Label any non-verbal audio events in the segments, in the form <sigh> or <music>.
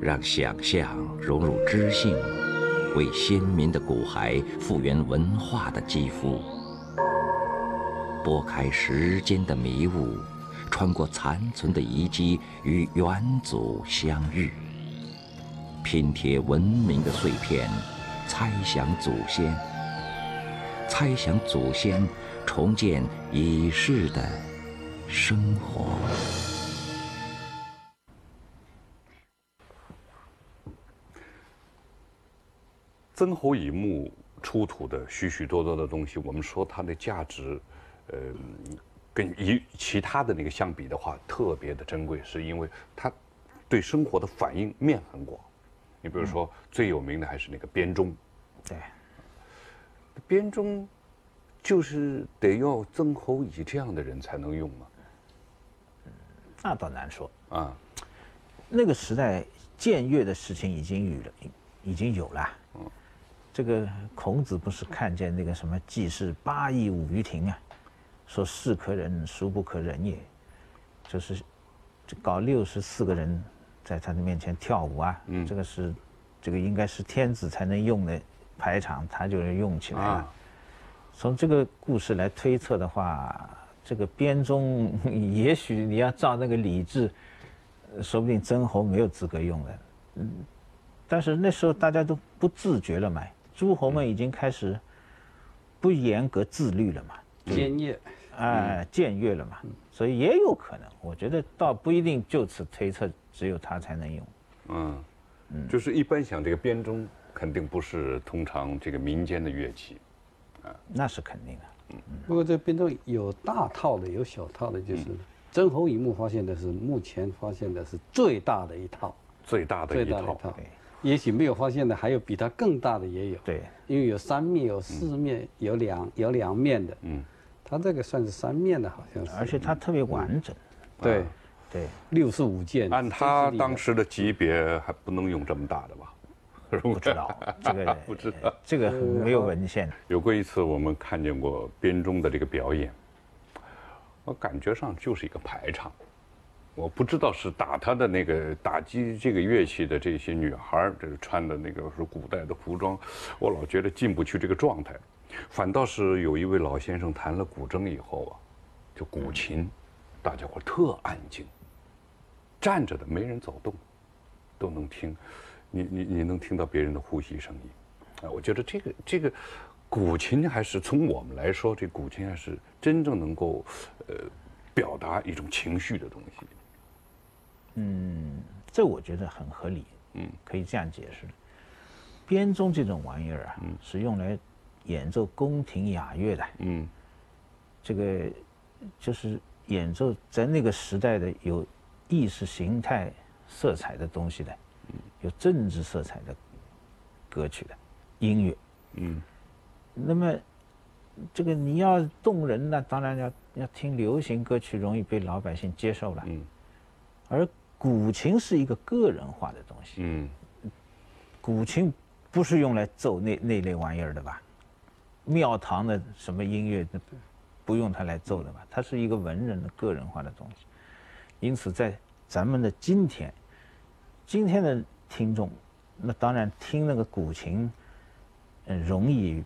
让想象融入知性，为先民的骨骸复原文化的肌肤，拨开时间的迷雾，穿过残存的遗迹与远祖相遇，拼贴文明的碎片，猜想祖先，猜想祖先，重建已逝的生活。曾侯乙墓出土的许许多多的东西，我们说它的价值，呃，跟一其他的那个相比的话，特别的珍贵，是因为它对生活的反应面很广。你比如说，最有名的还是那个编钟。对，编钟就是得要曾侯乙这样的人才能用吗？那倒难说啊。那个时代僭越的事情已经有了，已经有了。这个孔子不是看见那个什么季氏八佾舞于庭啊，说是可忍孰不可忍也，就是搞六十四个人在他的面前跳舞啊，这个是这个应该是天子才能用的排场，他就用起来了。从这个故事来推测的话，这个编钟 <laughs> 也许你要照那个礼制，说不定曾侯没有资格用的。嗯，但是那时候大家都不自觉了嘛。诸侯们已经开始不严格自律了嘛，僭越，哎，僭越了嘛，所以也有可能。我觉得倒不一定就此推测只有他才能用。嗯，就是一般想这个编钟肯定不是通常这个民间的乐器，啊，那是肯定的。嗯。不过这编钟有大套的，有小套的，就是曾侯乙墓发现的是目前发现的是最大的一套，最大的一套。也许没有发现的，还有比它更大的也有。对，因为有三面、有四面、有两有两面的。嗯，它这个算是三面的，好像是。而且它特别完整。对，对，六十五件。按他当时的级别，还不能用这么大的吧？不知道，<laughs> 这个不知道，这个没有文献。有过一次，我们看见过编钟的这个表演，我感觉上就是一个排场。我不知道是打他的那个打击这个乐器的这些女孩，这是穿的那个是古代的服装，我老觉得进不去这个状态，反倒是有一位老先生弹了古筝以后啊，就古琴，大家伙特安静，站着的没人走动，都能听，你你你能听到别人的呼吸声音，啊，我觉得这个这个古琴还是从我们来说，这古琴还是真正能够呃表达一种情绪的东西。嗯，这我觉得很合理。嗯，可以这样解释：编钟这种玩意儿啊，是用来演奏宫廷雅乐的。嗯，这个就是演奏在那个时代的有意识形态色彩的东西的，有政治色彩的歌曲的音乐。嗯，那么这个你要动人呢，当然要要听流行歌曲，容易被老百姓接受了。嗯，而古琴是一个个人化的东西。嗯，古琴不是用来奏那那类玩意儿的吧？庙堂的什么音乐，不用它来奏的吧？它是一个文人的个人化的东西。因此，在咱们的今天，今天的听众，那当然听那个古琴，嗯，容易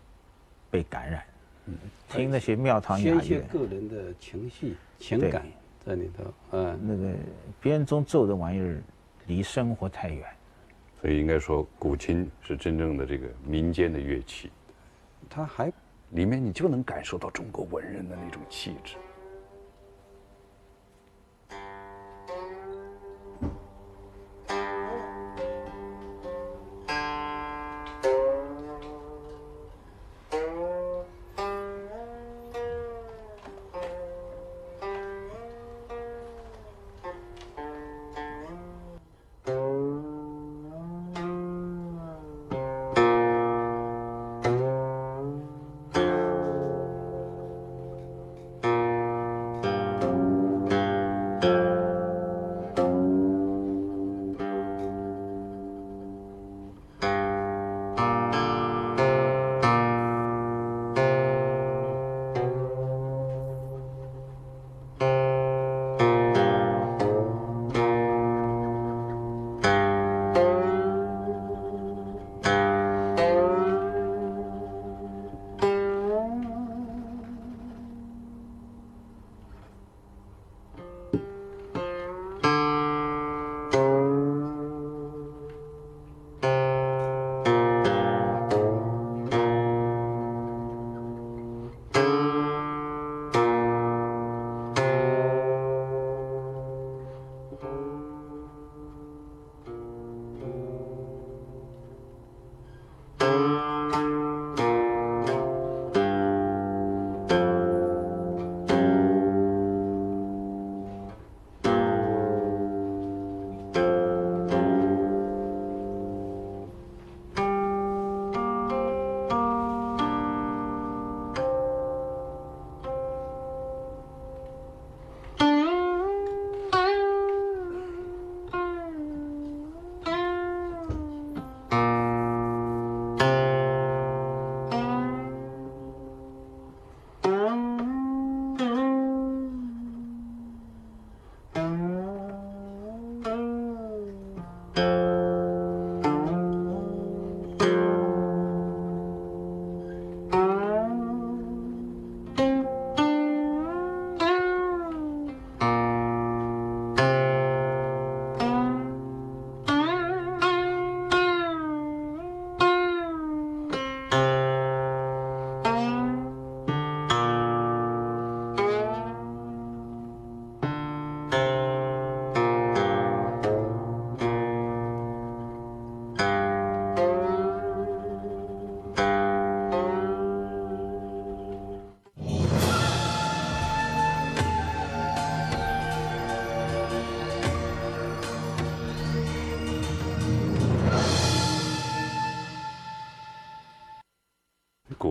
被感染。嗯，听那些庙堂雅乐，个人的情绪情感。在里头，嗯，那个编钟奏的玩意儿，离生活太远，所以应该说，古琴是真正的这个民间的乐器，它还里面你就能感受到中国文人的那种气质。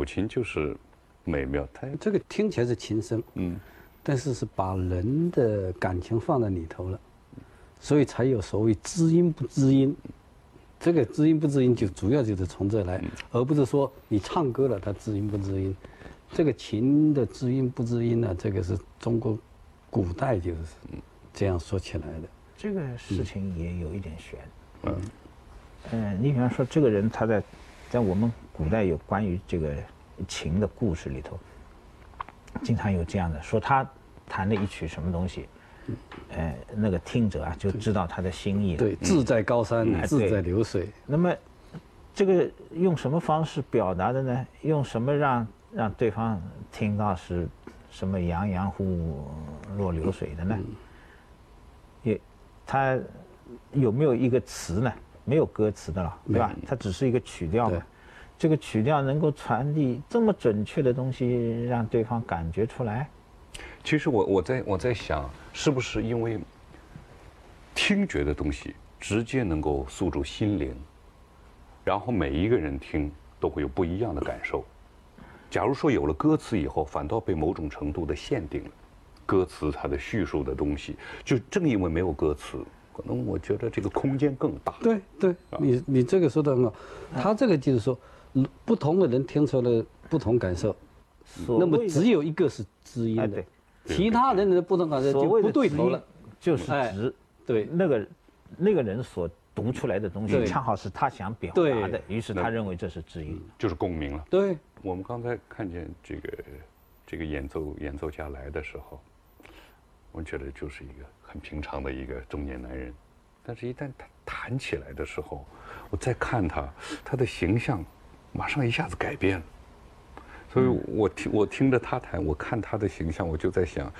古琴就是美妙，它这个听起来是琴声，嗯，但是是把人的感情放在里头了，所以才有所谓知音不知音。这个知音不知音就主要就是从这来，而不是说你唱歌了它知音不知音。这个琴的知音不知音呢，这个是中国古代就是这样说起来的。这个事情也有一点悬。嗯，嗯，你比方说这个人他在在我们古代有关于这个琴的故事里头，经常有这样的说他弹了一曲什么东西。呃，那个听者啊，就知道他的心意了。对，志在高山，志在流水。那么，这个用什么方式表达的呢？用什么让让对方听到是什么洋洋乎若流水的呢？也，他有没有一个词呢？没有歌词的了，对吧？它只是一个曲调嘛。这个曲调能够传递这么准确的东西，让对方感觉出来。其实我我在我在想，是不是因为听觉的东西直接能够诉诸心灵，然后每一个人听都会有不一样的感受。假如说有了歌词以后，反倒被某种程度的限定了，歌词它的叙述的东西，就正因为没有歌词，可能我觉得这个空间更大。对对，你你这个说的很好，他这个就是说，不同的人听出来不同感受，那么只有一个是知音的。其他人的不同感受就不对头了，就是指对那个那个人所读出来的东西，恰好是他想表达的，于是他认为这是知音，就是共鸣了。对，我们刚才看见这个这个演奏演奏家来的时候，我觉得就是一个很平常的一个中年男人，但是一旦他弹起来的时候，我再看他，他的形象马上一下子改变了。所以我听我听着他弹，我看他的形象，我就在想，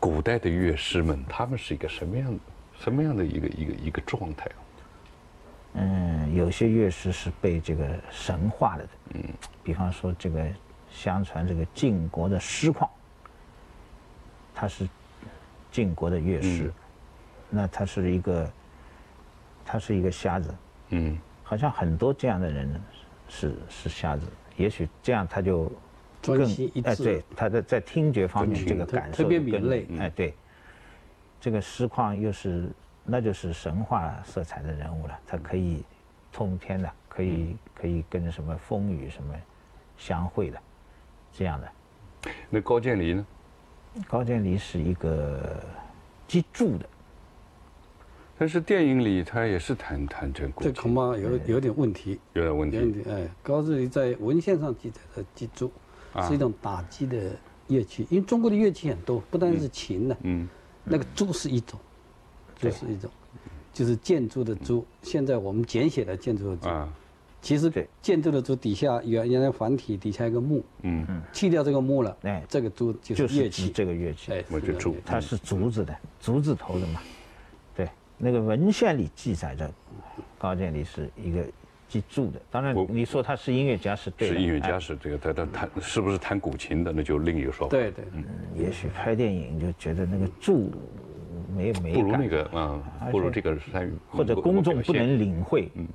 古代的乐师们，他们是一个什么样的、什么样的一个一个一个状态？嗯，有些乐师是被这个神化了的。嗯，比方说这个，相传这个晋国的师旷，他是晋国的乐师，那他是一个，他是一个瞎子。嗯，好像很多这样的人是是瞎子。也许这样他就更哎，对，他的在听觉方面这个感受特别敏锐。哎，对，这个诗况又是那就是神话色彩的人物了，他可以通天的，可以可以跟什么风雨什么相会的，这样的。那高渐离呢？高渐离是一个击筑的。但是电影里他也是弹弹这古这恐怕有有点问题，有点问题。哎，高渐离在文献上记载的击筑，是一种打击的乐器。因为中国的乐器很多，不单是琴呢，嗯，那个筑是一种，就是一种，就是建筑的筑。现在我们简写的建筑的筑，其实建筑的筑底下原原来繁体底下一个木，嗯嗯，去掉这个木了，哎，这个筑就是乐器，这个乐器，哎，我就住，它是竹子的，竹字头的嘛。对那个文献里记载着，高渐离是一个记住的。当然，你说他是音乐家是对。是音乐家是这个，他他弹是不是弹古琴的，那就另一个说法。对对，嗯，也许拍电影就觉得那个柱没没不如那个啊，不如这个山或者公众不能领会，嗯，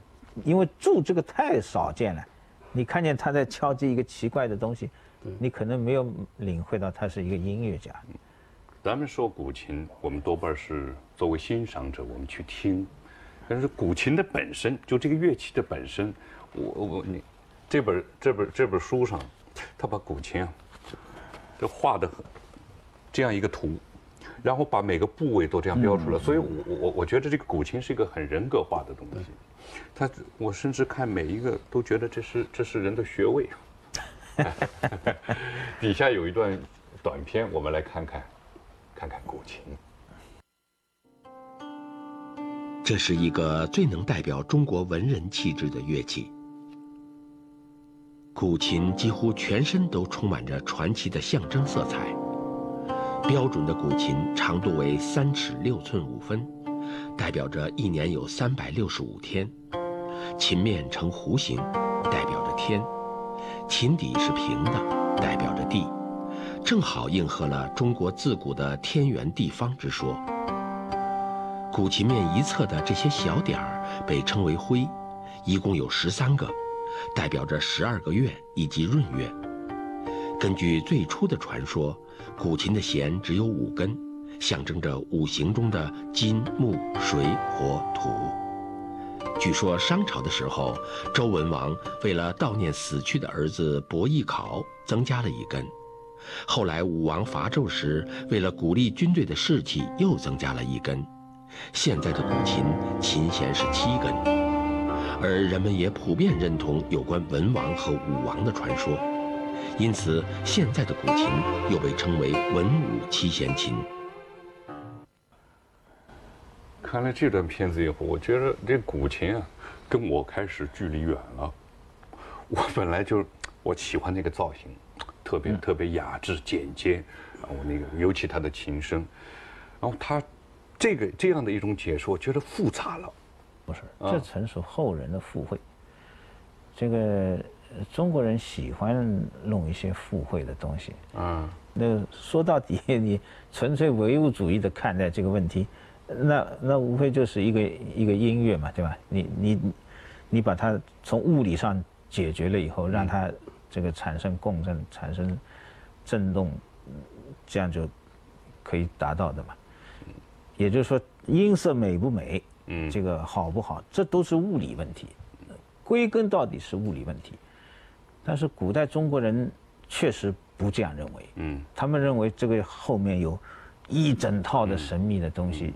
因为柱这个太少见了，你看见他在敲击一个奇怪的东西，你可能没有领会到他是一个音乐家。咱们说古琴，我们多半是作为欣赏者，我们去听。但是古琴的本身，就这个乐器的本身，我我你这本这本这本书上，他把古琴啊，都画的这样一个图，然后把每个部位都这样标出来。所以我我我觉得这个古琴是一个很人格化的东西。他我甚至看每一个都觉得这是这是人的穴位。<laughs> 底下有一段短片，我们来看看。看看古琴，这是一个最能代表中国文人气质的乐器。古琴几乎全身都充满着传奇的象征色彩。标准的古琴长度为三尺六寸五分，代表着一年有三百六十五天。琴面呈弧形，代表着天；琴底是平的，代表着地。正好应和了中国自古的天圆地方之说。古琴面一侧的这些小点儿被称为徽，一共有十三个，代表着十二个月以及闰月。根据最初的传说，古琴的弦只有五根，象征着五行中的金、木、水、火、土。据说商朝的时候，周文王为了悼念死去的儿子伯邑考，增加了一根。后来武王伐纣时，为了鼓励军队的士气，又增加了一根。现在的古琴琴弦是七根，而人们也普遍认同有关文王和武王的传说，因此现在的古琴又被称为文武七弦琴。看了这段片子以后，我觉得这古琴啊，跟我开始距离远了。<laughs> 我本来就我喜欢那个造型，特别特别雅致简洁，然后那个尤其他的琴声，然后他这个这样的一种解说，我觉得复杂了。不是，这纯属后人的附会。这个中国人喜欢弄一些附会的东西。啊。那说到底，你纯粹唯物主义的看待这个问题。那那无非就是一个一个音乐嘛，对吧？你你你把它从物理上解决了以后，让它这个产生共振、产生振动，这样就可以达到的嘛。也就是说，音色美不美，嗯，这个好不好，这都是物理问题，归根到底是物理问题。但是古代中国人确实不这样认为，嗯，他们认为这个后面有一整套的神秘的东西。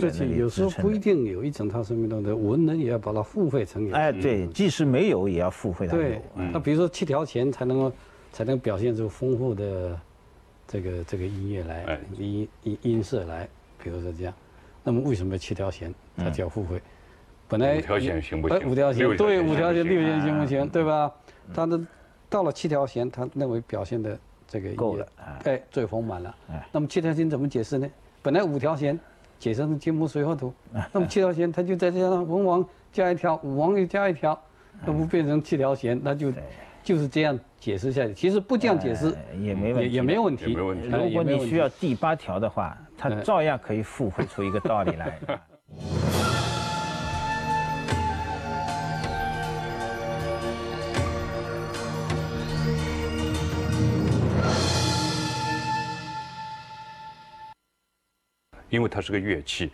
而且有时候不一定有一整套生命动的文人也要把它付费成。哎，对，即使没有也要付费它。对，那比如说七条弦才能够才能表现出丰富的这个这个音乐来，音音音色来，比如说这样。那么为什么七条弦它叫付费？本来五条弦行不行？五条弦对，五条弦六弦行不行？对吧？他的到了七条弦，他认为表现的这个够了，哎，最丰满了。那么七条弦怎么解释呢？本来五条弦。解释成金木水火土，那么七条弦，它就再加上文王加一条，武王又加一条，那不变成七条弦？那就就是这样解释下去。其实不这样解释也没问题，也没问题。如果你需要第八条的话，它照样可以复会出一个道理来。<laughs> 因为它是个乐器，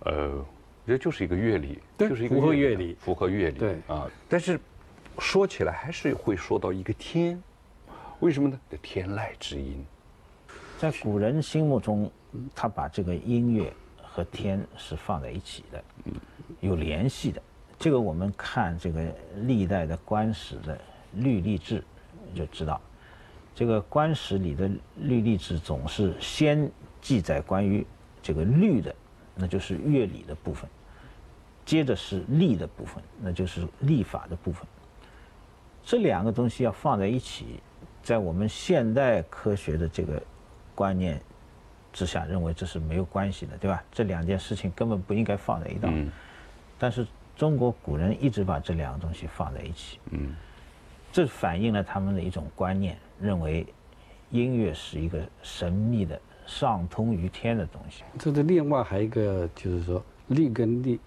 呃，我觉得就是一个乐理，就是一个符合乐理，符合乐理。对啊，但是说起来还是会说到一个天，为什么呢？天籁之音，在古人心目中，他把这个音乐和天是放在一起的，有联系的。这个我们看这个历代的官史的律历志就知道，这个官史里的律历志总是先记载关于。这个律的，那就是乐理的部分；接着是历的部分，那就是历法的部分。这两个东西要放在一起，在我们现代科学的这个观念之下，认为这是没有关系的，对吧？这两件事情根本不应该放在一道。但是中国古人一直把这两个东西放在一起。嗯，这反映了他们的一种观念，认为音乐是一个神秘的。上通于天的东西。这是另外还有一个，就是说，力跟力，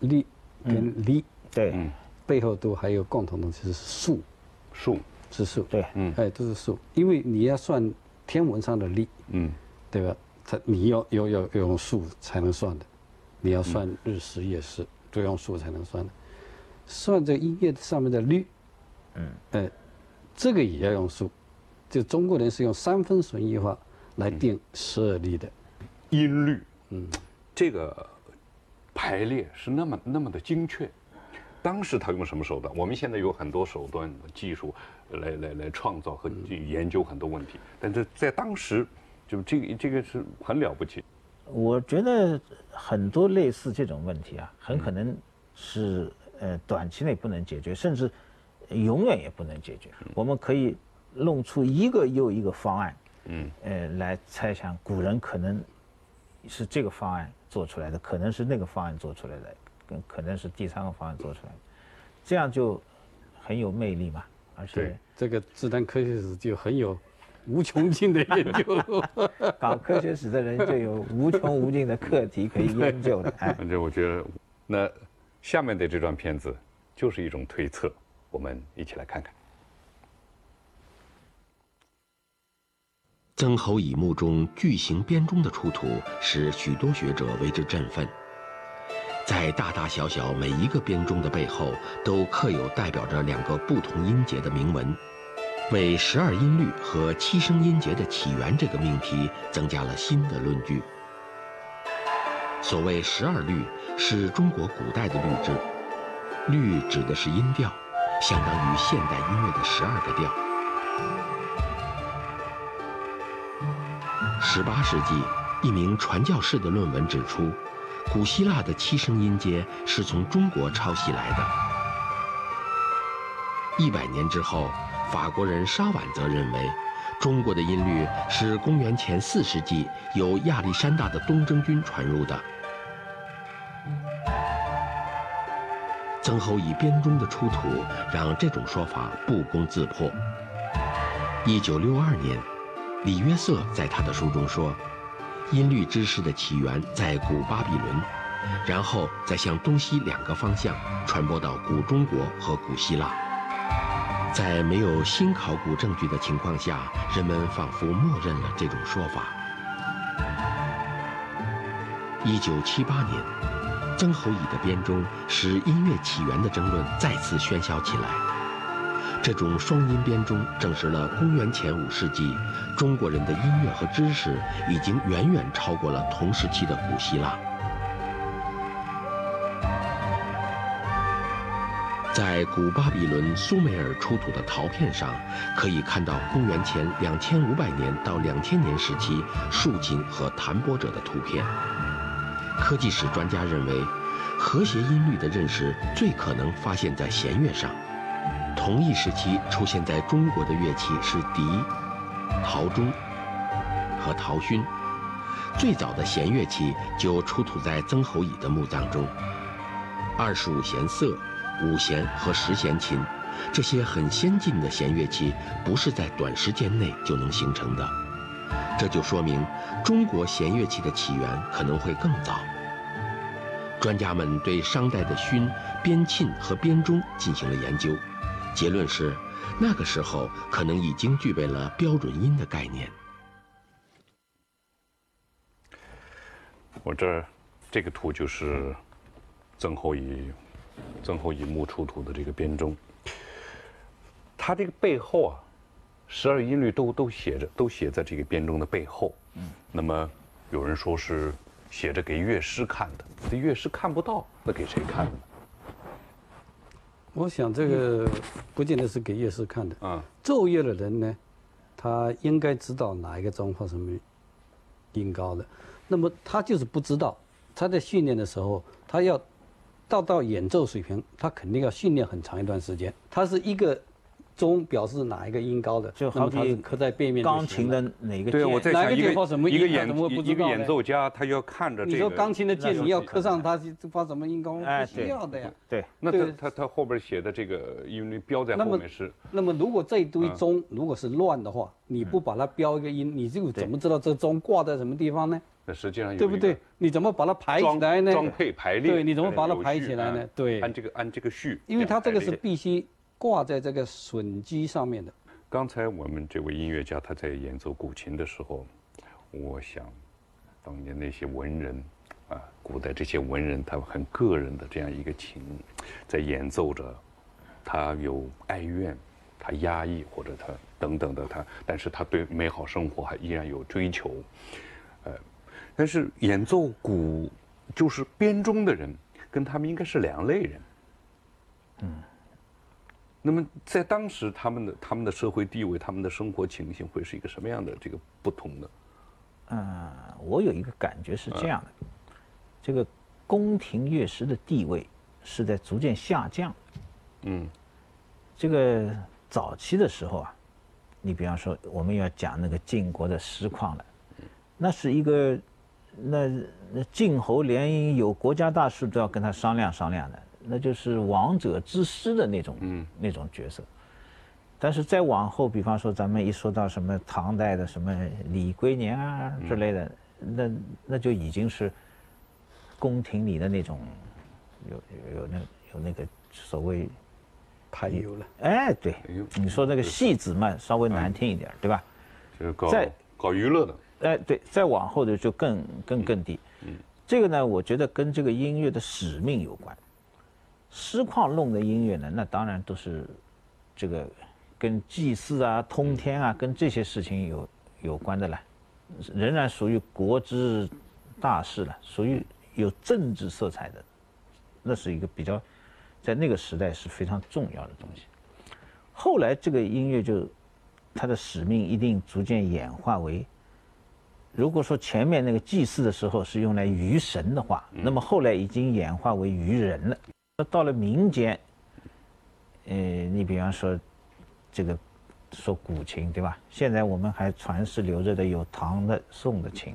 力跟力，对，背后都还有共同的，就是数，数是数，对，嗯，哎，都是数，因为你要算天文上的力，嗯，对吧？它你要要要要用数才能算的，你要算日食夜食都用数才能算的，算这音乐上面的律，嗯，哎，这个也要用数，就中国人是用三分损益法。来定设立的音律，嗯，这个排列是那么那么的精确。当时他用什么手段？我们现在有很多手段技术来来来创造和研究很多问题，但是在当时，就这个这个是很了不起。我觉得很多类似这种问题啊，很可能是呃短期内不能解决，甚至永远也不能解决。我们可以弄出一个又一个方案。嗯，呃，来猜想古人可能是这个方案做出来的，可能是那个方案做出来的，跟可能是第三个方案做出来的，这样就很有魅力嘛。而且这个自然科学史就很有无穷尽的研究，<laughs> 搞科学史的人就有无穷无尽的课题可以研究的。反正我觉得，那下面的这段片子就是一种推测，我们一起来看看。曾侯乙墓中巨型编钟的出土，使许多学者为之振奋。在大大小小每一个编钟的背后，都刻有代表着两个不同音节的铭文，为十二音律和七声音节的起源这个命题增加了新的论据。所谓十二律，是中国古代的律制，律指的是音调，相当于现代音乐的十二个调。十八世纪，一名传教士的论文指出，古希腊的七声音阶是从中国抄袭来的。一百年之后，法国人沙婉则认为，中国的音律是公元前四世纪由亚历山大的东征军传入的。曾侯乙编钟的出土，让这种说法不攻自破。一九六二年。李约瑟在他的书中说，音律知识的起源在古巴比伦，然后再向东西两个方向传播到古中国和古希腊。在没有新考古证据的情况下，人们仿佛默认了这种说法。一九七八年，曾侯乙的编钟使音乐起源的争论再次喧嚣起来。这种双音编钟证实了公元前五世纪中国人的音乐和知识已经远远超过了同时期的古希腊。在古巴比伦苏美尔出土的陶片上，可以看到公元前两千五百年到两千年时期竖琴和弹拨者的图片。科技史专家认为，和谐音律的认识最可能发现在弦乐上。同一时期出现在中国的乐器是笛、陶钟和陶埙，最早的弦乐器就出土在曾侯乙的墓葬中。二十五弦瑟、五弦和十弦琴，这些很先进的弦乐器不是在短时间内就能形成的，这就说明中国弦乐器的起源可能会更早。专家们对商代的埙、边磬和边钟进行了研究。结论是，那个时候可能已经具备了标准音的概念。我这儿这个图就是曾侯乙曾侯乙墓出土的这个编钟，它这个背后啊，十二音律都都写着，都写在这个编钟的背后。嗯。那么有人说是写着给乐师看的，这乐师看不到，那给谁看呢？我想这个不见得是给乐师看的。啊，奏乐的人呢，他应该知道哪一个钟或什么音高的。那么他就是不知道，他在训练的时候，他要到到演奏水平，他肯定要训练很长一段时间。他是一个。钟表示哪一个音高的，就好比刻在背面。钢琴的哪个键？哪个键发什么音？一个演一个演奏家，他要看着这个。你说钢琴的键，你要刻上它发什么音高？不需要的呀。对。那他他他后边写的这个因为标在后面是。那么如果这一堆钟如果是乱的话，你不把它标一个音，你就怎么知道这钟挂在什么地方呢？那实际上对不对？你怎么把它排起来呢？装配排列。对，你怎么把它排起来呢？对。按这个按这个序。因为它这个是必须。挂在这个榫机上面的。刚才我们这位音乐家他在演奏古琴的时候，我想，当年那些文人，啊，古代这些文人，他们很个人的这样一个琴，在演奏着，他有哀怨，他压抑或者他等等的他，但是他对美好生活还依然有追求，呃，但是演奏古就是编钟的人，跟他们应该是两类人，嗯。那么，在当时，他们的他们的社会地位、他们的生活情形，会是一个什么样的这个不同呢？嗯，我有一个感觉是这样的：这个宫廷乐师的地位是在逐渐下降。嗯，这个早期的时候啊，你比方说，我们要讲那个晋国的实况了，那是一个，那那晋侯连有国家大事都要跟他商量商量的。那就是王者之师的那种，嗯，那种角色。但是再往后，比方说咱们一说到什么唐代的什么李龟年啊之类的，那那就已经是宫廷里的那种，有有那有那个所谓排油了。哎，对，你说那个戏子嘛，稍微难听一点，对吧？就是搞在搞娱乐的，哎，对，再往后的就更更更低。嗯，这个呢，我觉得跟这个音乐的使命有关。诗况弄的音乐呢，那当然都是这个跟祭祀啊、通天啊，跟这些事情有有关的了，仍然属于国之大事了，属于有政治色彩的，那是一个比较在那个时代是非常重要的东西。后来这个音乐就它的使命一定逐渐演化为。如果说前面那个祭祀的时候是用来娱神的话，那么后来已经演化为娱人了。到了民间，呃，你比方说这个说古琴对吧？现在我们还传世留着的有唐的、宋的琴。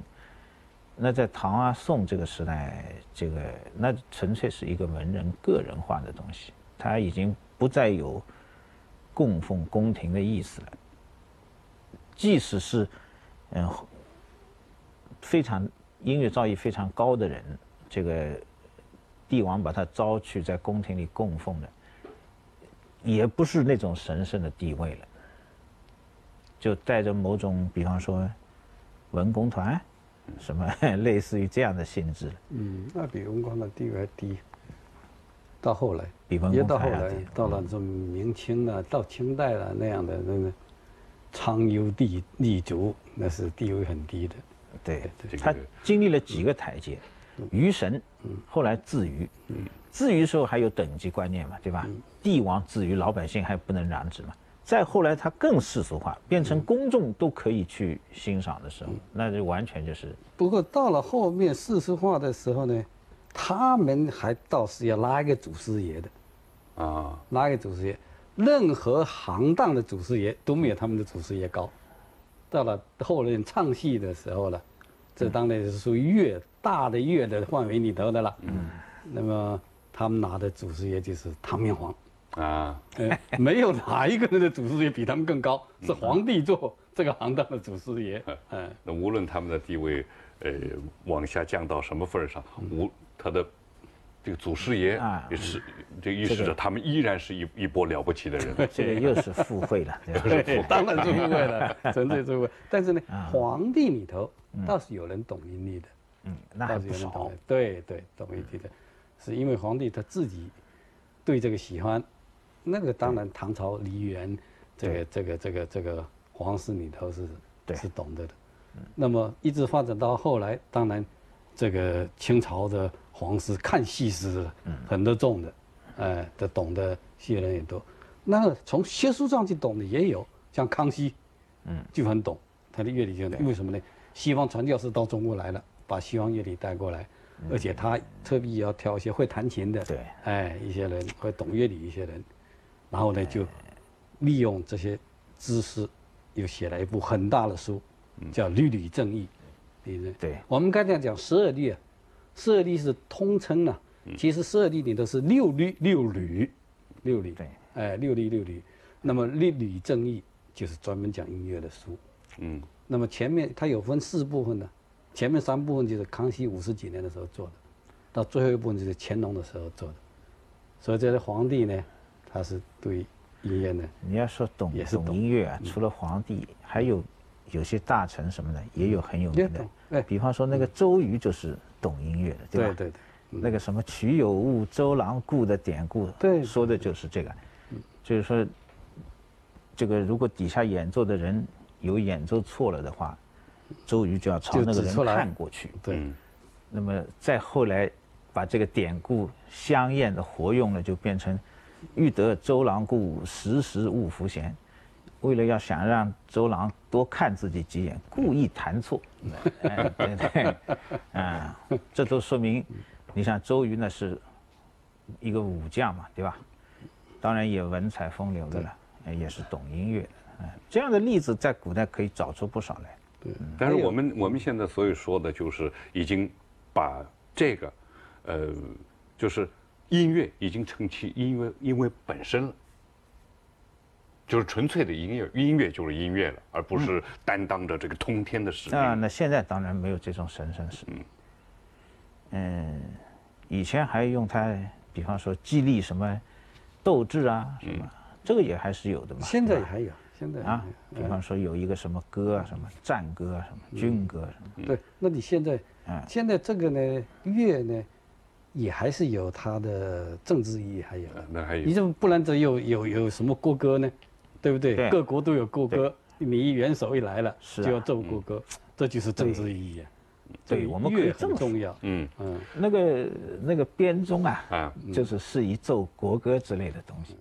那在唐啊、宋这个时代，这个那纯粹是一个文人个人化的东西，它已经不再有供奉宫廷的意思了。即使是嗯。非常音乐造诣非常高的人，这个帝王把他招去在宫廷里供奉的，也不是那种神圣的地位了，就带着某种，比方说文工团，什么 <laughs> 类似于这样的性质。嗯，那比文工团地位还低。到后来，比文工到后来，到了这明清了，到清代了那样的那个苍幽地立足，那是地位很低的。对，他经历了几个台阶，娱神，后来自娱，自娱时候还有等级观念嘛，对吧？帝王治鱼，老百姓还不能染指嘛。再后来他更世俗化，变成公众都可以去欣赏的时候，那就完全就是。不过到了后面世俗化的时候呢，他们还倒是要拉一个祖师爷的，啊，拉一个祖师爷，任何行当的祖师爷都没有他们的祖师爷高。到了后人唱戏的时候了，这当然是属于乐大的乐的范围里头的了。嗯，那么他们拿的祖师爷就是唐明皇。啊，没有哪一个人的祖师爷比他们更高，是皇帝做这个行当的祖师爷。嗯，那无论他们的地位，呃，往下降到什么份儿上，无他的。这个祖师爷也是，这预示着他们依然是一一波了不起的人。<laughs> 这个又是付费了，<laughs> 对，<laughs> 当然是附会了，纯粹付费。但是呢，皇帝里头倒是有人懂音律的，嗯，那还不少。对对，懂一点的，是因为皇帝他自己对这个喜欢。那个当然，唐朝梨园这个这个这个这个皇室里头是是懂得的。那么一直发展到后来，当然这个清朝的。皇室看戏是很多重的，哎，的懂得戏人也多。那从学术上去懂的也有，像康熙，嗯，就很懂他的乐理就因为什么呢？西方传教士到中国来了，把西方乐理带过来，而且他特别要挑一些会弹琴的，对，哎，一些人会懂乐理一些人，然后呢就利用这些知识，又写了一部很大的书，叫《律吕正义》，对不对？对，我们刚才讲十二律啊。十二律是通称啊，其实十二律里都是六律六律，六律对，哎，六律六律。那么律吕正义就是专门讲音乐的书，嗯。那么前面它有分四部分的，前面三部分就是康熙五十几年的时候做的，到最后一部分就是乾隆的时候做的。所以这些皇帝呢，他是对音乐呢，你要说懂懂音乐啊，除了皇帝，还有有些大臣什么的也有很有名的，哎，比方说那个周瑜就是。懂音乐的，对吧？对对对，那个什么“曲有误，周郎顾”的典故，对，说的就是这个，就是说，这个如果底下演奏的人有演奏错了的话，周瑜就要朝那个人看过去。对，那么再后来把这个典故香艳的活用了，就变成“欲得周郎顾，时时误拂弦”。为了要想让周郎多看自己几眼，故意弹错，<laughs> 对对，啊，这都说明，你像周瑜呢是一个武将嘛，对吧？当然也文采风流的了，也是懂音乐的，嗯，这样的例子在古代可以找出不少来。对，但是我们我们现在所以说的就是已经把这个，呃，就是音乐已经成其音乐因为本身了。就是纯粹的音乐，音乐就是音乐了，而不是担当着这个通天的使命。啊，那现在当然没有这种神圣使命。嗯，以前还用它，比方说激励什么斗志啊什么，这个也还是有的嘛。现在也还有，现在啊，比方说有一个什么歌啊，什么战歌啊，什么军歌什么。对，那你现在，现在这个呢，乐呢，也还是有它的政治意义，还有。那还有。你怎么不然这有有有什么国歌呢？对不对？各国都有国歌，你一元首一来了，就要奏国歌，这就是政治意义啊。对，我们可以这么重要。嗯嗯，那个那个编钟啊，啊，就是适宜奏国歌之类的东西。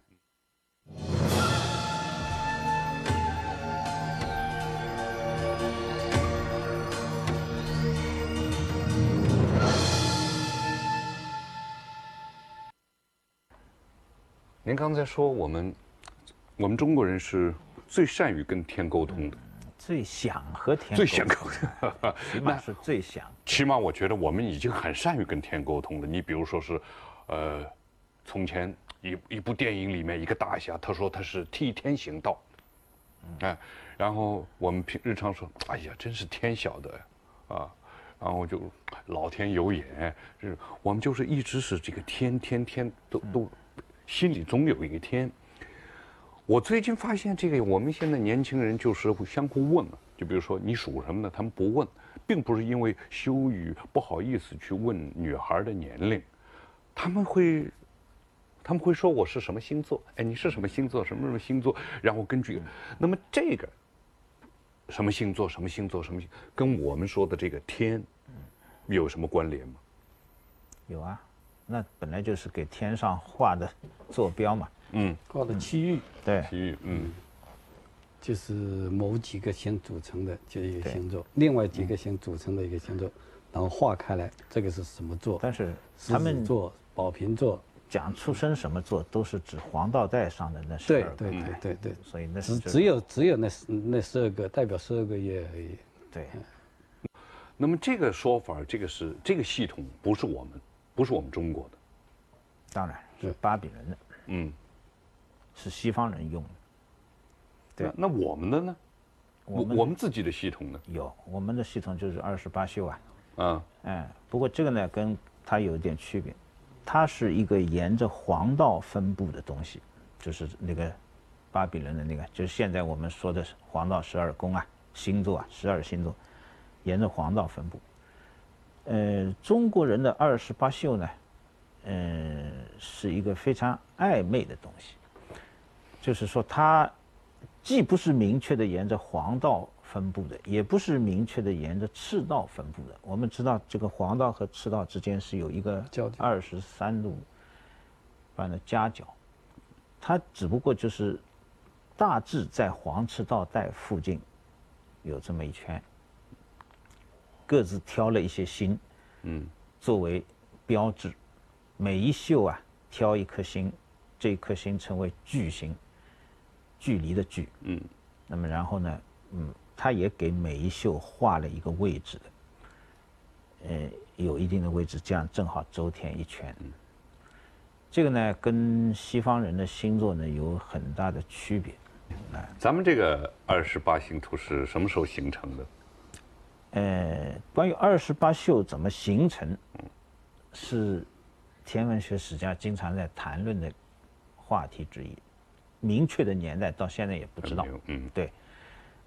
您刚才说我们。我们中国人是最善于跟天沟通的，最想和天最想沟通，起码是最想。<laughs> 起码我觉得我们已经很善于跟天沟通了。你比如说是，呃，从前一一部电影里面一个大侠，他说他是替天行道，哎，然后我们平日常说，哎呀，真是天晓得，啊，然后就老天有眼，是，我们就是一直是这个天天天都都心里总有一个天。我最近发现，这个我们现在年轻人就是会相互问，就比如说你属什么的，他们不问，并不是因为羞于不好意思去问女孩的年龄，他们会，他们会说我是什么星座，哎，你是什么星座，什么什么星座，然后根据，那么这个，什么星座，什么星座，什么星，跟我们说的这个天，有什么关联吗？有啊，那本来就是给天上画的坐标嘛。嗯，画的区域，对，区域，嗯，就是某几个星组成的就一个星座，另外几个星组成的一个星座，然后画开来，这个是什么座？但是他们座、宝瓶座。讲出生什么座，都是指黄道带上的那十二个，对对对对对，所以那只只有只有那那十二个代表十二个月而已。对。那么这个说法，这个是这个系统不是我们，不是我们中国的，当然是巴比伦的，嗯。是西方人用的，对。那我们的呢？我我们自己的系统呢？有，我们的系统就是二十八宿啊。嗯。哎，不过这个呢，跟它有一点区别，它是一个沿着黄道分布的东西，就是那个巴比伦的那个，就是现在我们说的黄道十二宫啊，星座啊，十二星座，沿着黄道分布。呃，中国人的二十八宿呢，嗯，是一个非常暧昧的东西。就是说，它既不是明确的沿着黄道分布的，也不是明确的沿着赤道分布的。我们知道，这个黄道和赤道之间是有一个二十三度半的夹角，它只不过就是大致在黄赤道带附近有这么一圈，各自挑了一些星，嗯，作为标志，每一宿啊挑一颗星，这一颗星称为距星。距离的距，嗯，那么然后呢，嗯，他也给每一宿画了一个位置的，呃，有一定的位置，这样正好周天一圈。嗯，这个呢，跟西方人的星座呢有很大的区别。哎，咱们这个二十八星图是什么时候形成的？呃，关于二十八宿怎么形成，是天文学史家经常在谈论的话题之一。明确的年代到现在也不知道，嗯，对。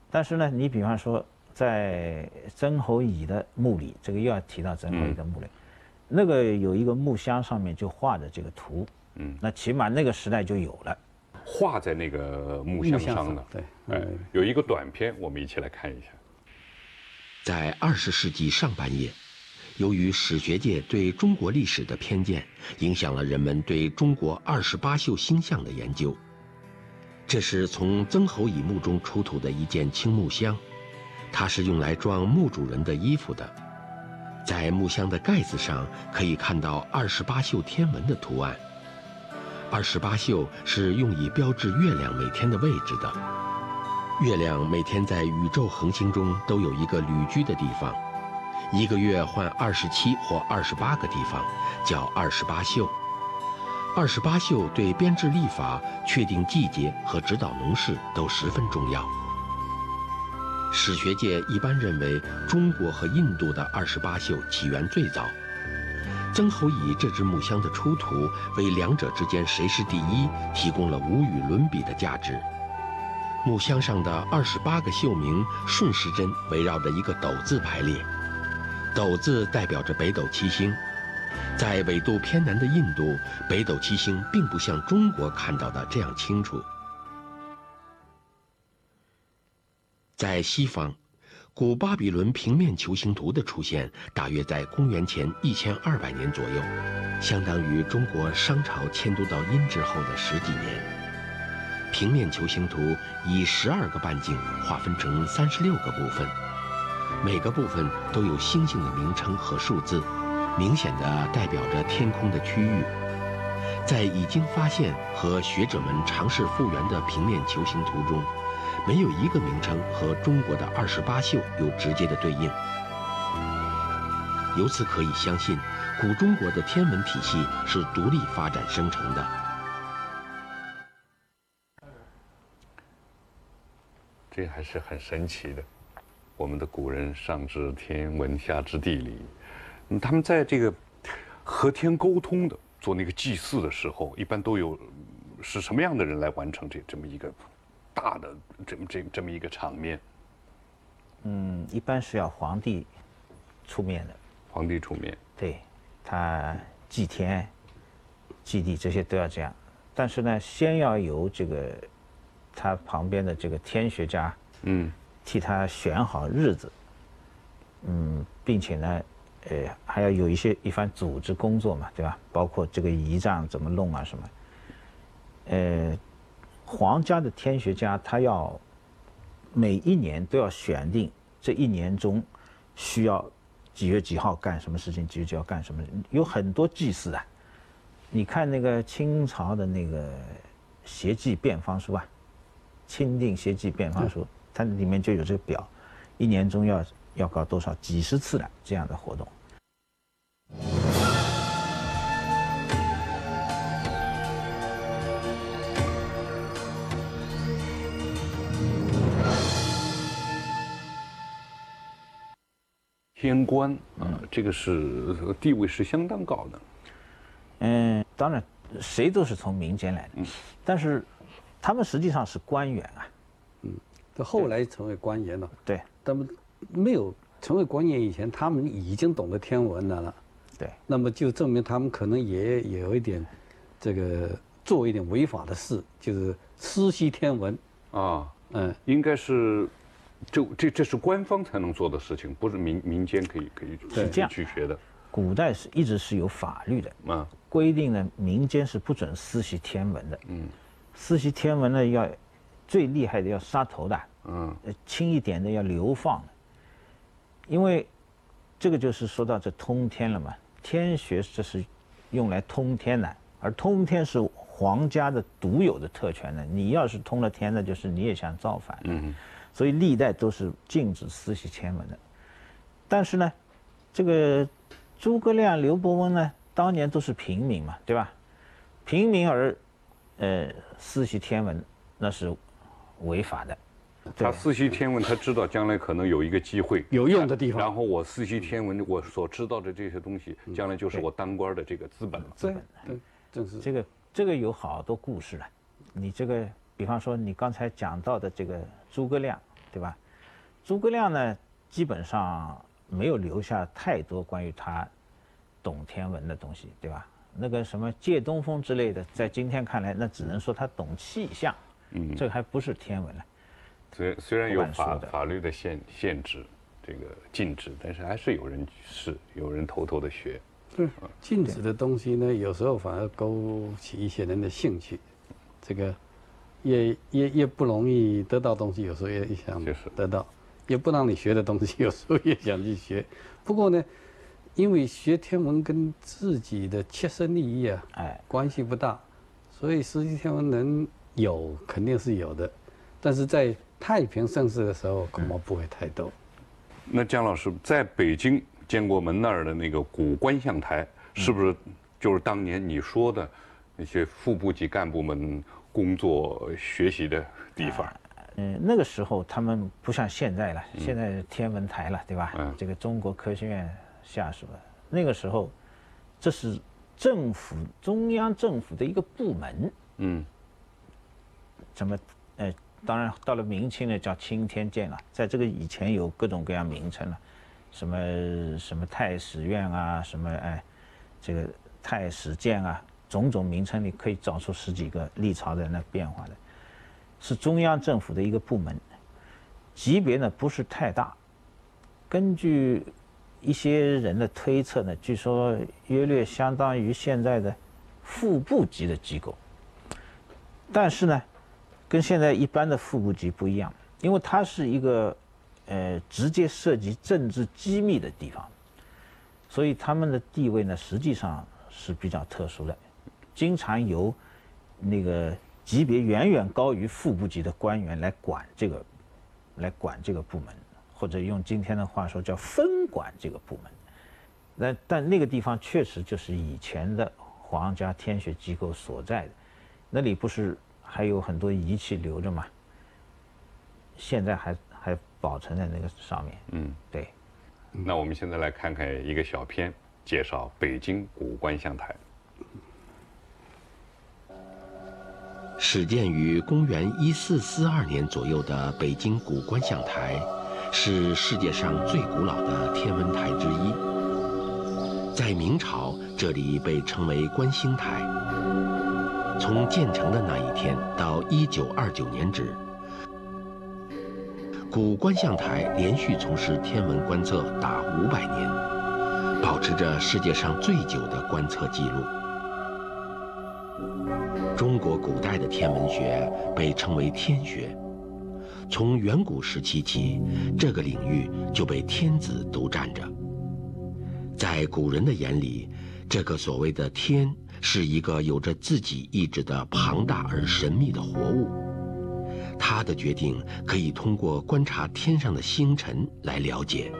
但是呢，你比方说在曾侯乙的墓里，这个又要提到曾侯乙的墓里，那个有一个木箱上面就画着这个图，嗯，那起码那个时代就有了，画在那个木箱上的，对，哎，有一个短片，我们一起来看一下。在二十世纪上半叶，由于史学界对中国历史的偏见，影响了人们对中国二十八宿星象的研究。这是从曾侯乙墓中出土的一件青木箱，它是用来装墓主人的衣服的。在木箱的盖子上可以看到二十八宿天文的图案。二十八宿是用以标志月亮每天的位置的。月亮每天在宇宙恒星中都有一个旅居的地方，一个月换二十七或二十八个地方，叫二十八宿。二十八宿对编制历法、确定季节和指导农事都十分重要。史学界一般认为，中国和印度的二十八宿起源最早。曾侯乙这只木箱的出土，为两者之间谁是第一提供了无与伦比的价值。木箱上的二十八个绣名顺时针围绕着一个斗字排列，斗字代表着北斗七星。在纬度偏南的印度，北斗七星并不像中国看到的这样清楚。在西方。古巴比伦平面球形图的出现，大约在公元前一千二百年左右，相当于中国商朝迁都到殷之后的十几年。平面球形图以十二个半径划分成三十六个部分，每个部分都有星星的名称和数字，明显的代表着天空的区域。在已经发现和学者们尝试复原的平面球形图中。没有一个名称和中国的二十八宿有直接的对应，由此可以相信，古中国的天文体系是独立发展生成的。这还是很神奇的。我们的古人上知天文，下知地理，他们在这个和天沟通的做那个祭祀的时候，一般都有是什么样的人来完成这这么一个？大的这么这这么一个场面，嗯，一般是要皇帝出面的。皇帝出面，对，他祭天、祭地这些都要这样。但是呢，先要由这个他旁边的这个天学家，嗯，替他选好日子，嗯，并且呢，呃，还要有一些一番组织工作嘛，对吧？包括这个仪仗怎么弄啊什么，呃。皇家的天学家，他要每一年都要选定这一年中需要几月几号干什么事情，几月几号干什么，有很多祭祀啊。你看那个清朝的那个协记变方书啊，《钦定协记变化书》，它里面就有这个表，一年中要要搞多少几十次的这样的活动。天官啊，这个是地位是相当高的。嗯，当然，谁都是从民间来的。嗯，但是他们实际上是官员啊。嗯，这后来成为官员了。对，他们没有成为官员以前，他们已经懂得天文的了。对，那么就证明他们可能也有一点这个做一点违法的事，就是私习天文啊。嗯，应该是。就这这是官方才能做的事情，不是民民间可以可以是这样去学的。古代是一直是有法律的啊，规定呢民间是不准私习天文的。嗯，私习天文呢要最厉害的要杀头的，嗯，轻一点的要流放。因为这个就是说到这通天了嘛，天学这是用来通天的，而通天是皇家的独有的特权呢。你要是通了天，那就是你也想造反。嗯。所以历代都是禁止私习天文的，但是呢，这个诸葛亮、刘伯温呢，当年都是平民嘛，对吧？平民而呃私习天文，那是违法的。他私习天文，他知道将来可能有一个机会有用的地方。然后我私习天文，我所知道的这些东西，将来就是我当官的这个资本。对，对，正是这个这个有好多故事了。你这个，比方说你刚才讲到的这个诸葛亮。对吧？诸葛亮呢，基本上没有留下太多关于他懂天文的东西，对吧？那个什么借东风之类的，在今天看来，那只能说他懂气象，嗯，这还不是天文了。虽虽然有法法律的限限制，这个禁止，但是还是有人是有人偷偷的学。对，禁止的东西呢，有时候反而勾起一些人的兴趣，这个。也也也不容易得到东西，有时候也想得到，也不让你学的东西，有时候也想去学。不过呢，因为学天文跟自己的切身利益啊，哎，关系不大，所以实际天文能有肯定是有的，但是在太平盛世的时候恐怕不会太多。那姜老师在北京建国门那儿的那个古观象台，是不是就是当年你说的那些副部级干部们？工作学习的地方，嗯，那个时候他们不像现在了，现在天文台了，对吧？嗯，这个中国科学院下属的，那个时候，这是政府中央政府的一个部门。嗯。怎么？呃，当然到了明清呢，叫钦天监了。在这个以前有各种各样名称了，什么什么太史院啊，什么哎，这个太史监啊，种种名称你可以找出十几个历朝的那变化的，是中央政府的一个部门，级别呢不是太大。根据一些人的推测呢，据说约略相当于现在的副部级的机构，但是呢，跟现在一般的副部级不一样，因为它是一个呃直接涉及政治机密的地方，所以他们的地位呢实际上是比较特殊的，经常由那个级别远远高于副部级的官员来管这个，来管这个部门。或者用今天的话说，叫分管这个部门。那但那个地方确实就是以前的皇家天学机构所在的，那里不是还有很多仪器留着吗？现在还还保存在那个上面。嗯，对。那我们现在来看看一个小片，介绍北京古观象台。始建于公元一四四二年左右的北京古观象台。是世界上最古老的天文台之一，在明朝这里被称为观星台。从建成的那一天到一九二九年止，古观象台连续从事天文观测达五百年，保持着世界上最久的观测记录。中国古代的天文学被称为天学。从远古时期起，这个领域就被天子独占着。在古人的眼里，这个所谓的天是一个有着自己意志的庞大而神秘的活物，它的决定可以通过观察天上的星辰来了解。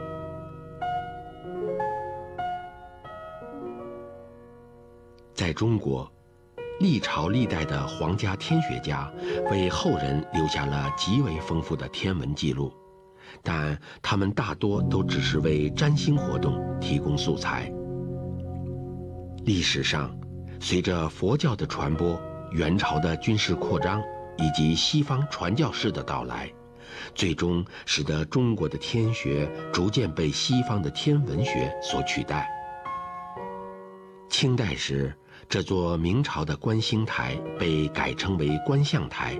在中国。历朝历代的皇家天学家为后人留下了极为丰富的天文记录，但他们大多都只是为占星活动提供素材。历史上，随着佛教的传播、元朝的军事扩张以及西方传教士的到来，最终使得中国的天学逐渐被西方的天文学所取代。清代时。这座明朝的观星台被改称为观象台。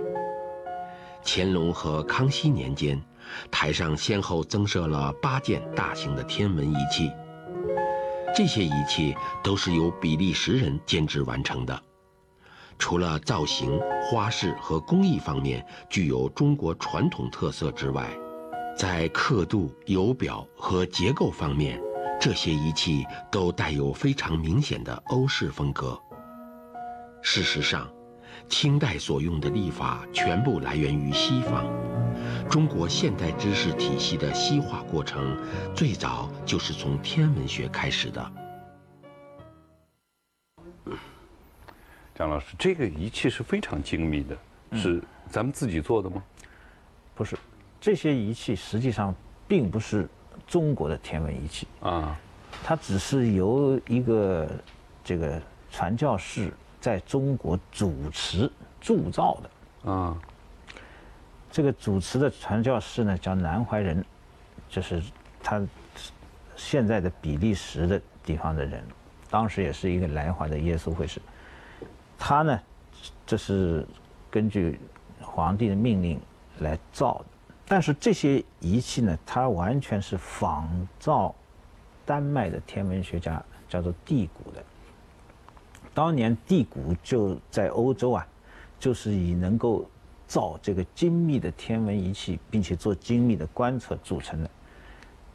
乾隆和康熙年间，台上先后增设了八件大型的天文仪器。这些仪器都是由比利时人监制完成的。除了造型、花式和工艺方面具有中国传统特色之外，在刻度、油表和结构方面。这些仪器都带有非常明显的欧式风格。事实上，清代所用的历法全部来源于西方。中国现代知识体系的西化过程，最早就是从天文学开始的。张老师，这个仪器是非常精密的，是咱们自己做的吗？不是，这些仪器实际上并不是。中国的天文仪器啊，它只是由一个这个传教士在中国主持铸造的啊。这个主持的传教士呢叫南怀仁，就是他现在的比利时的地方的人，当时也是一个来华的耶稣会士。他呢，这是根据皇帝的命令来造的。但是这些仪器呢，它完全是仿造丹麦的天文学家叫做地谷的。当年地谷就在欧洲啊，就是以能够造这个精密的天文仪器，并且做精密的观测著称的。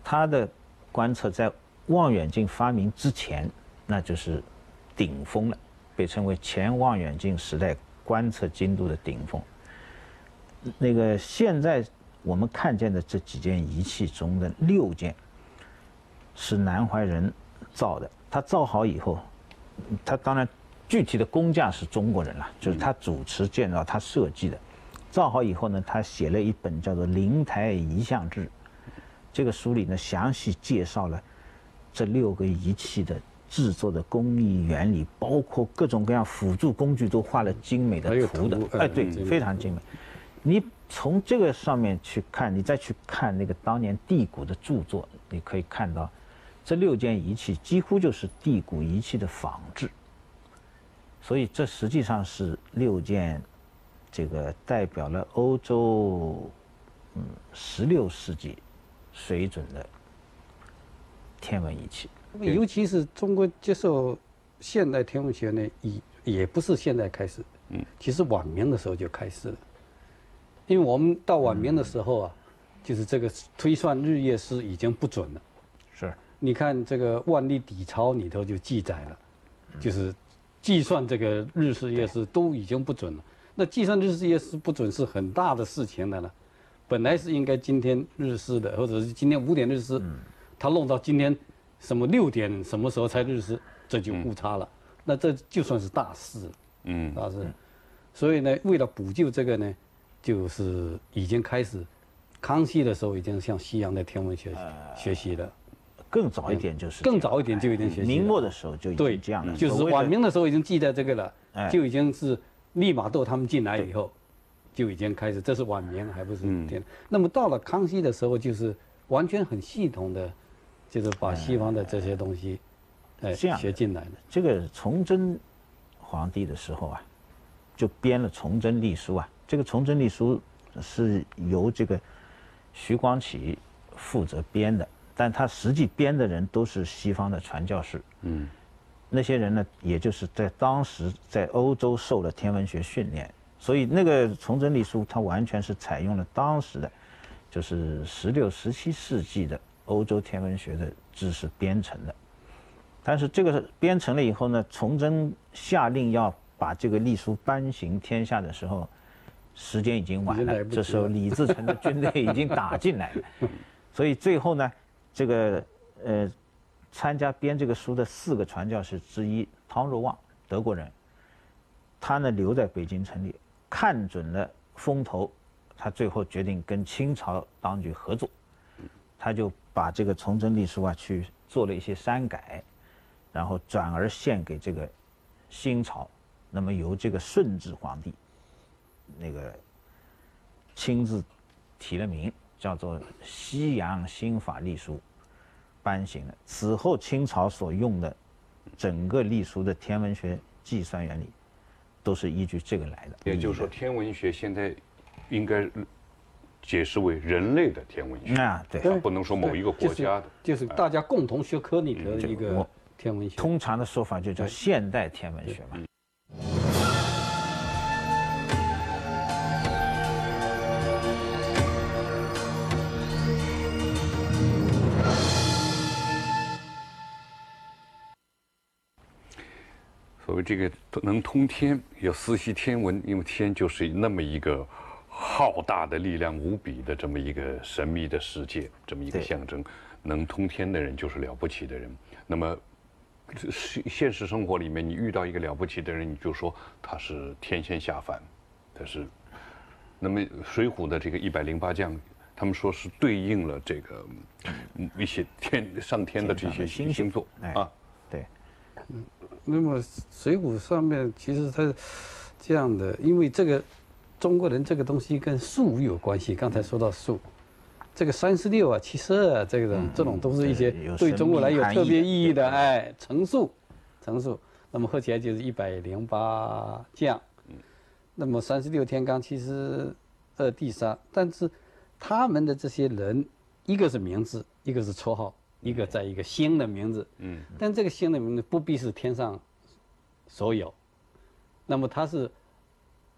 他的观测在望远镜发明之前，那就是顶峰了，被称为前望远镜时代观测精度的顶峰。那个现在。我们看见的这几件仪器中的六件是南怀仁造的。他造好以后，他当然具体的工匠是中国人了，就是他主持建造，他设计的。造好以后呢，他写了一本叫做《灵台仪象志》，这个书里呢详细介绍了这六个仪器的制作的工艺原理，包括各种各样辅助工具，都画了精美的图的。哎，对，非常精美。你从这个上面去看，你再去看那个当年帝谷的著作，你可以看到，这六件仪器几乎就是帝谷仪器的仿制。所以这实际上是六件，这个代表了欧洲，嗯，十六世纪水准的天文仪器。尤其是中国接受现代天文学呢，也也不是现在开始，嗯，其实晚明的时候就开始了。因为我们到晚明的时候啊，就是这个推算日月食已经不准了。是，你看这个《万历底钞》里头就记载了，就是计算这个日食月食都已经不准了。那计算日食月食不准是很大的事情的了。本来是应该今天日食的，或者是今天五点日食，他弄到今天什么六点什么时候才日食，这就误差了。那这就算是大事，嗯，大事。所以呢，为了补救这个呢。就是已经开始，康熙的时候已经向西洋的天文学学习了，更早一点就是更早一点就已经学习。明末的时候就已经这样了，就是晚明的时候已经记载这个了，就已经是利玛窦他们进来以后，就已经开始，这是晚明还不是天。那么到了康熙的时候，就是完全很系统的，就是把西方的这些东西，哎，学进来的。这个崇祯皇帝的时候啊，就编了《崇祯历书》啊。这个《崇祯历书》是由这个徐光启负责编的，但他实际编的人都是西方的传教士。嗯，那些人呢，也就是在当时在欧洲受了天文学训练，所以那个《崇祯历书》它完全是采用了当时的，就是十六、十七世纪的欧洲天文学的知识编成的。但是这个编成了以后呢，崇祯下令要把这个历书颁行天下的时候。时间已经晚了，这时候李自成的军队已经打进来了，<laughs> 所以最后呢，这个呃，参加编这个书的四个传教士之一汤若望，德国人，他呢留在北京城里，看准了风头，他最后决定跟清朝当局合作，他就把这个《崇祯历书》啊去做了一些删改，然后转而献给这个新朝，那么由这个顺治皇帝。那个亲自提了名，叫做《西洋新法历书》，颁行了。此后清朝所用的整个历书的天文学计算原理，都是依据这个来的。也就是说，天文学现在应该解释为人类的天文学啊，对，不能说某一个国家的，就是大家共同学科里的一个天文学。通常的说法就叫现代天文学嘛。这个能通天，要思悉天文，因为天就是那么一个浩大的力量、无比的这么一个神秘的世界，这么一个象征。能通天的人就是了不起的人。那么，现现实生活里面，你遇到一个了不起的人，你就说他是天仙下凡，他是。那么《水浒》的这个一百零八将，他们说是对应了这个一些天上天的这些星星座啊。对，嗯。那么《水浒》上面其实它这样的，因为这个中国人这个东西跟数有关系。刚才说到数，这个三十六啊、七十二啊，这个这种都是一些对中国来有特别意义的哎乘数，乘数。那么合起来就是一百零八将。那么三十六天罡，七十二地煞，但是他们的这些人，一个是名字，一个是绰号。一个在一个星的名字，嗯，但这个星的名字不必是天上所有，那么它是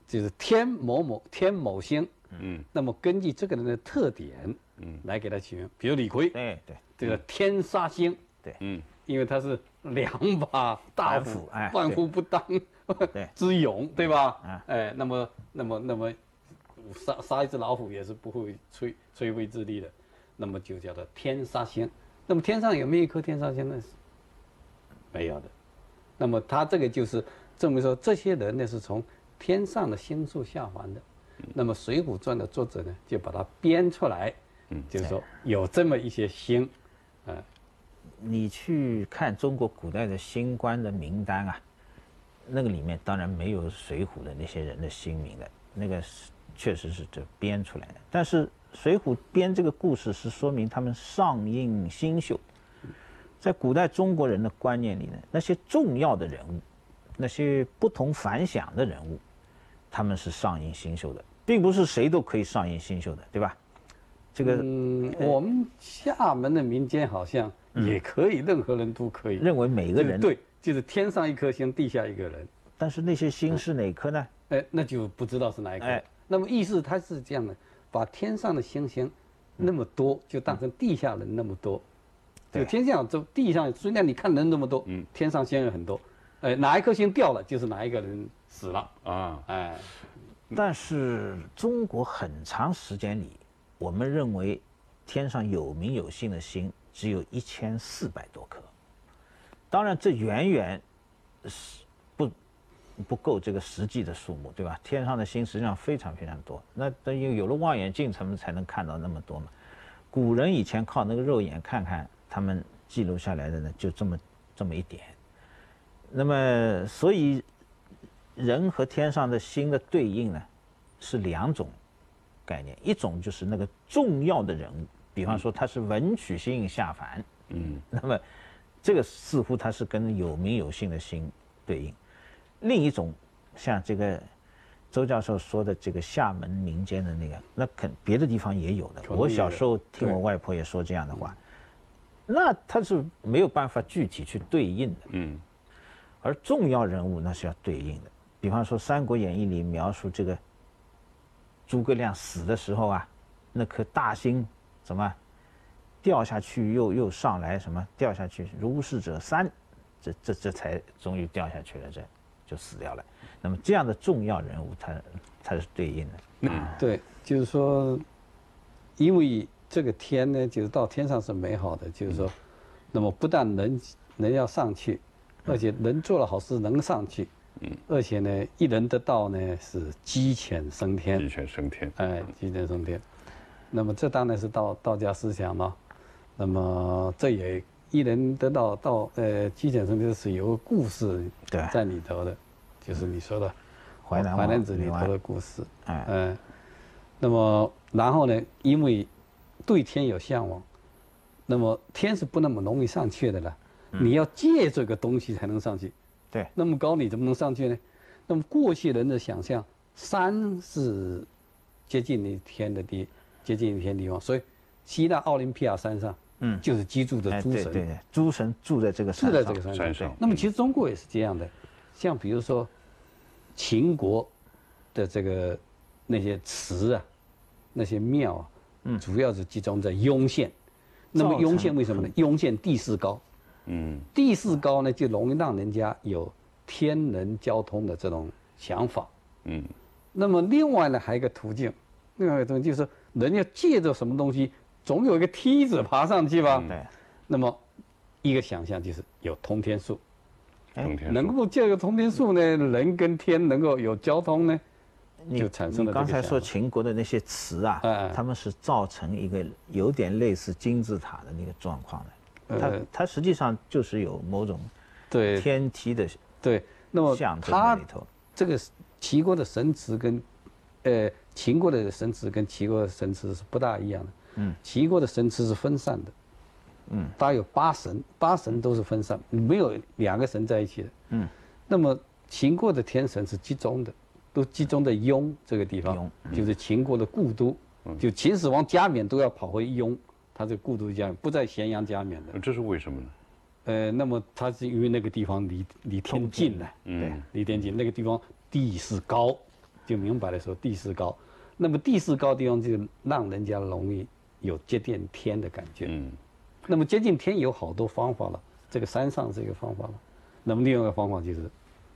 就是天某某天某星，嗯，那么根据这个人的特点，嗯，来给他起名，比如李逵，对对，这个天杀星，对，嗯，因为他是两把大斧，哎，万夫不当 <laughs> 之勇，对吧？哎，那么那么那么杀杀一只老虎也是不会摧摧毁之力的，那么就叫做天杀星。那么天上有没有一颗天上星呢？没有的。那么他这个就是证明说，这些人呢是从天上的星宿下凡的。那么《水浒传》的作者呢，就把它编出来，就是说有这么一些星，呃，你去看中国古代的星官的名单啊，那个里面当然没有《水浒》的那些人的姓名的，那个是确实是这编出来的。但是《水浒》编这个故事是说明他们上映新秀，在古代中国人的观念里呢，那些重要的人物，那些不同凡响的人物，他们是上映新秀的，并不是谁都可以上映新秀的，对吧？这个嗯，我们厦门的民间好像也可以，任何人都可以认为每个人对，就是天上一颗星，地下一个人。但是那些星是哪颗呢？哎，那就不知道是哪一颗。哎，那么意思它是这样的，把天上的星星那么多，就当成地下人那么多。这个天上就地上，虽然你看人那么多，嗯，天上星有很多，哎，哪一颗星掉了，就是哪一个人死了啊？哎，但是中国很长时间里。我们认为，天上有名有姓的星只有一千四百多颗。当然，这远远是不够这个实际的数目，对吧？天上的星实际上非常非常多。那等于有了望远镜，他们才能看到那么多嘛。古人以前靠那个肉眼看看，他们记录下来的呢，就这么这么一点。那么，所以人和天上的星的对应呢，是两种。概念一种就是那个重要的人物，比方说他是文曲星下凡，嗯，那么这个似乎他是跟有名有姓的星对应。另一种像这个周教授说的这个厦门民间的那个，那肯别的地方也有的。我小时候听我外婆也说这样的话，那他是没有办法具体去对应的，嗯。而重要人物那是要对应的，比方说《三国演义》里描述这个。诸葛亮死的时候啊，那颗大星怎么掉下去又又上来？什么掉下去？如是者三，这这这才终于掉下去了，这就死掉了。那么这样的重要人物，他他是对应的。嗯，对，就是说，因为这个天呢，就是到天上是美好的，就是说，那么不但人人要上去，而且人做了好事能上去。嗯，而且呢，一人得道呢是鸡犬升天，鸡犬升天，哎，鸡犬升天。那么这当然是道道家思想了。那么这也一人得到到呃鸡犬升天是有个故事在里头的，就是你说的《淮南淮南子》里头的故事。嗯，那么然后呢，因为对天有向往，那么天是不那么容易上去的了，你要借这个东西才能上去。对，那么高你怎么能上去呢？那么过去人的想象，山是接近你天的地，接近你天地方，所以希腊奥林匹亚山上，嗯，就是居住的诸神，对对，诸神住在这个山住在这个山上。那么其实中国也是这样的，像比如说秦国的这个那些祠啊，那些庙啊，嗯，主要是集中在雍县。那么雍县为什么呢？雍县地势高。嗯，地势高呢，就容易让人家有天人交通的这种想法。嗯，那么另外呢，还有一个途径，另外一个途径就是人家借着什么东西，总有一个梯子爬上去吧？对。那么一个想象就是有通天术，通天能够借个通天术呢，人跟天能够有交通呢，就产生了。刚才说秦国的那些祠啊，他们是造成一个有点类似金字塔的那个状况的。它它实际上就是有某种对天梯的对，那么它这个齐国的神祠跟呃秦国的神祠跟齐国的神祠是不大一样的。嗯，齐国的神祠是分散的，嗯，它有八神，八神都是分散，没有两个神在一起的。嗯，那么秦国的天神是集中的，都集中在雍这个地方，就是秦国的故都，就秦始皇加冕都要跑回雍。他这故都家不在咸阳加冕的，这是为什么呢？呃，那么他是因为那个地方离离天近呢，对，离天近，那个地方地势高，就明白的说地势高，那么地势高地方就让人家容易有接近天的感觉。嗯，那么接近天有好多方法了，这个山上是一个方法了，那么另外一个方法就是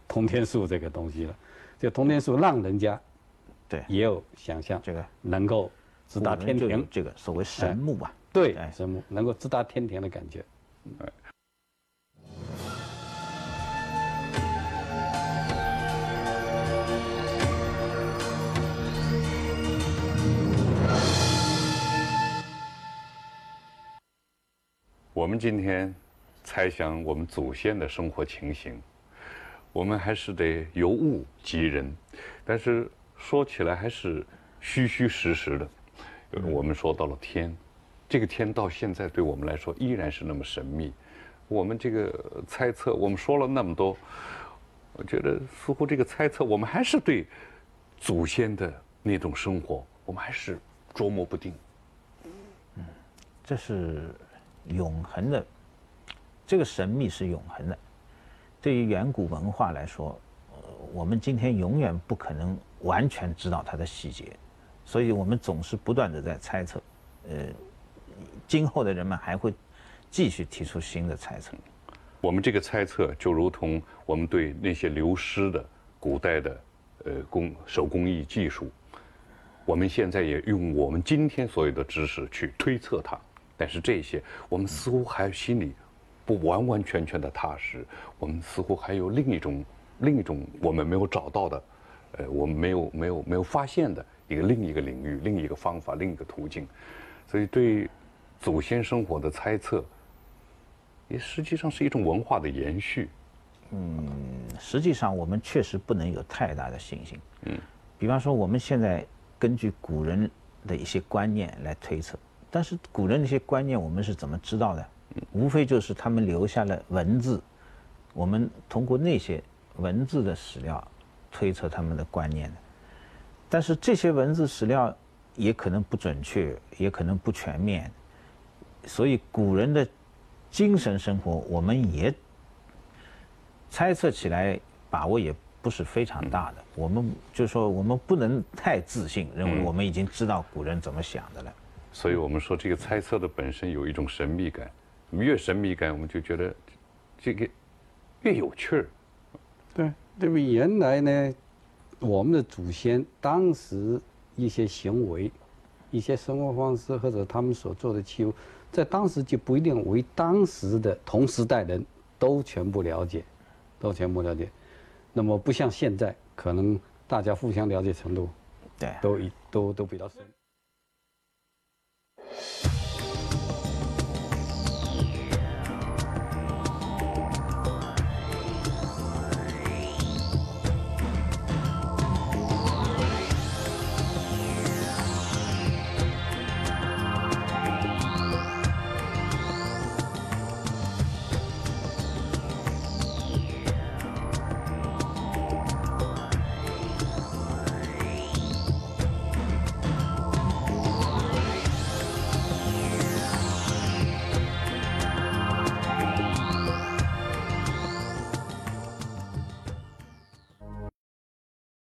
通天术这个东西了，就通天术让人家对。也有想象这个。能够直达天庭，这个所谓神木啊。对，神木能够直达天庭的感觉？我我们今天猜想我们祖先的生活情形，我们还是得由物及人，但是说起来还是虚虚实实的。我们说到了天，这个天到现在对我们来说依然是那么神秘。我们这个猜测，我们说了那么多，我觉得似乎这个猜测，我们还是对祖先的那种生活，我们还是捉摸不定。嗯，这是永恒的，这个神秘是永恒的。对于远古文化来说，呃我们今天永远不可能完全知道它的细节，所以我们总是不断的在猜测。呃，今后的人们还会。继续提出新的猜测，我们这个猜测就如同我们对那些流失的古代的呃工手工艺技术，我们现在也用我们今天所有的知识去推测它，但是这些我们似乎还心里不完完全全的踏实，我们似乎还有另一种另一种我们没有找到的，呃，我们没有没有没有发现的一个另一个领域、另一个方法、另一个途径，所以对祖先生活的猜测。也实际上是一种文化的延续。嗯，实际上我们确实不能有太大的信心。嗯，比方说我们现在根据古人的一些观念来推测，但是古人那些观念我们是怎么知道的？无非就是他们留下了文字，我们通过那些文字的史料推测他们的观念的。但是这些文字史料也可能不准确，也可能不全面，所以古人的。精神生活，我们也猜测起来把握也不是非常大的。我们就是说，我们不能太自信，认为我们已经知道古人怎么想的了。所以我们说，这个猜测的本身有一种神秘感。越神秘感，我们就觉得这个越有趣儿。对，因为原来呢，我们的祖先当时一些行为、一些生活方式或者他们所做的器物。在当时就不一定为当时的同时代人都全部了解，都全部了解。那么不像现在，可能大家互相了解程度，对，都都都比较深。you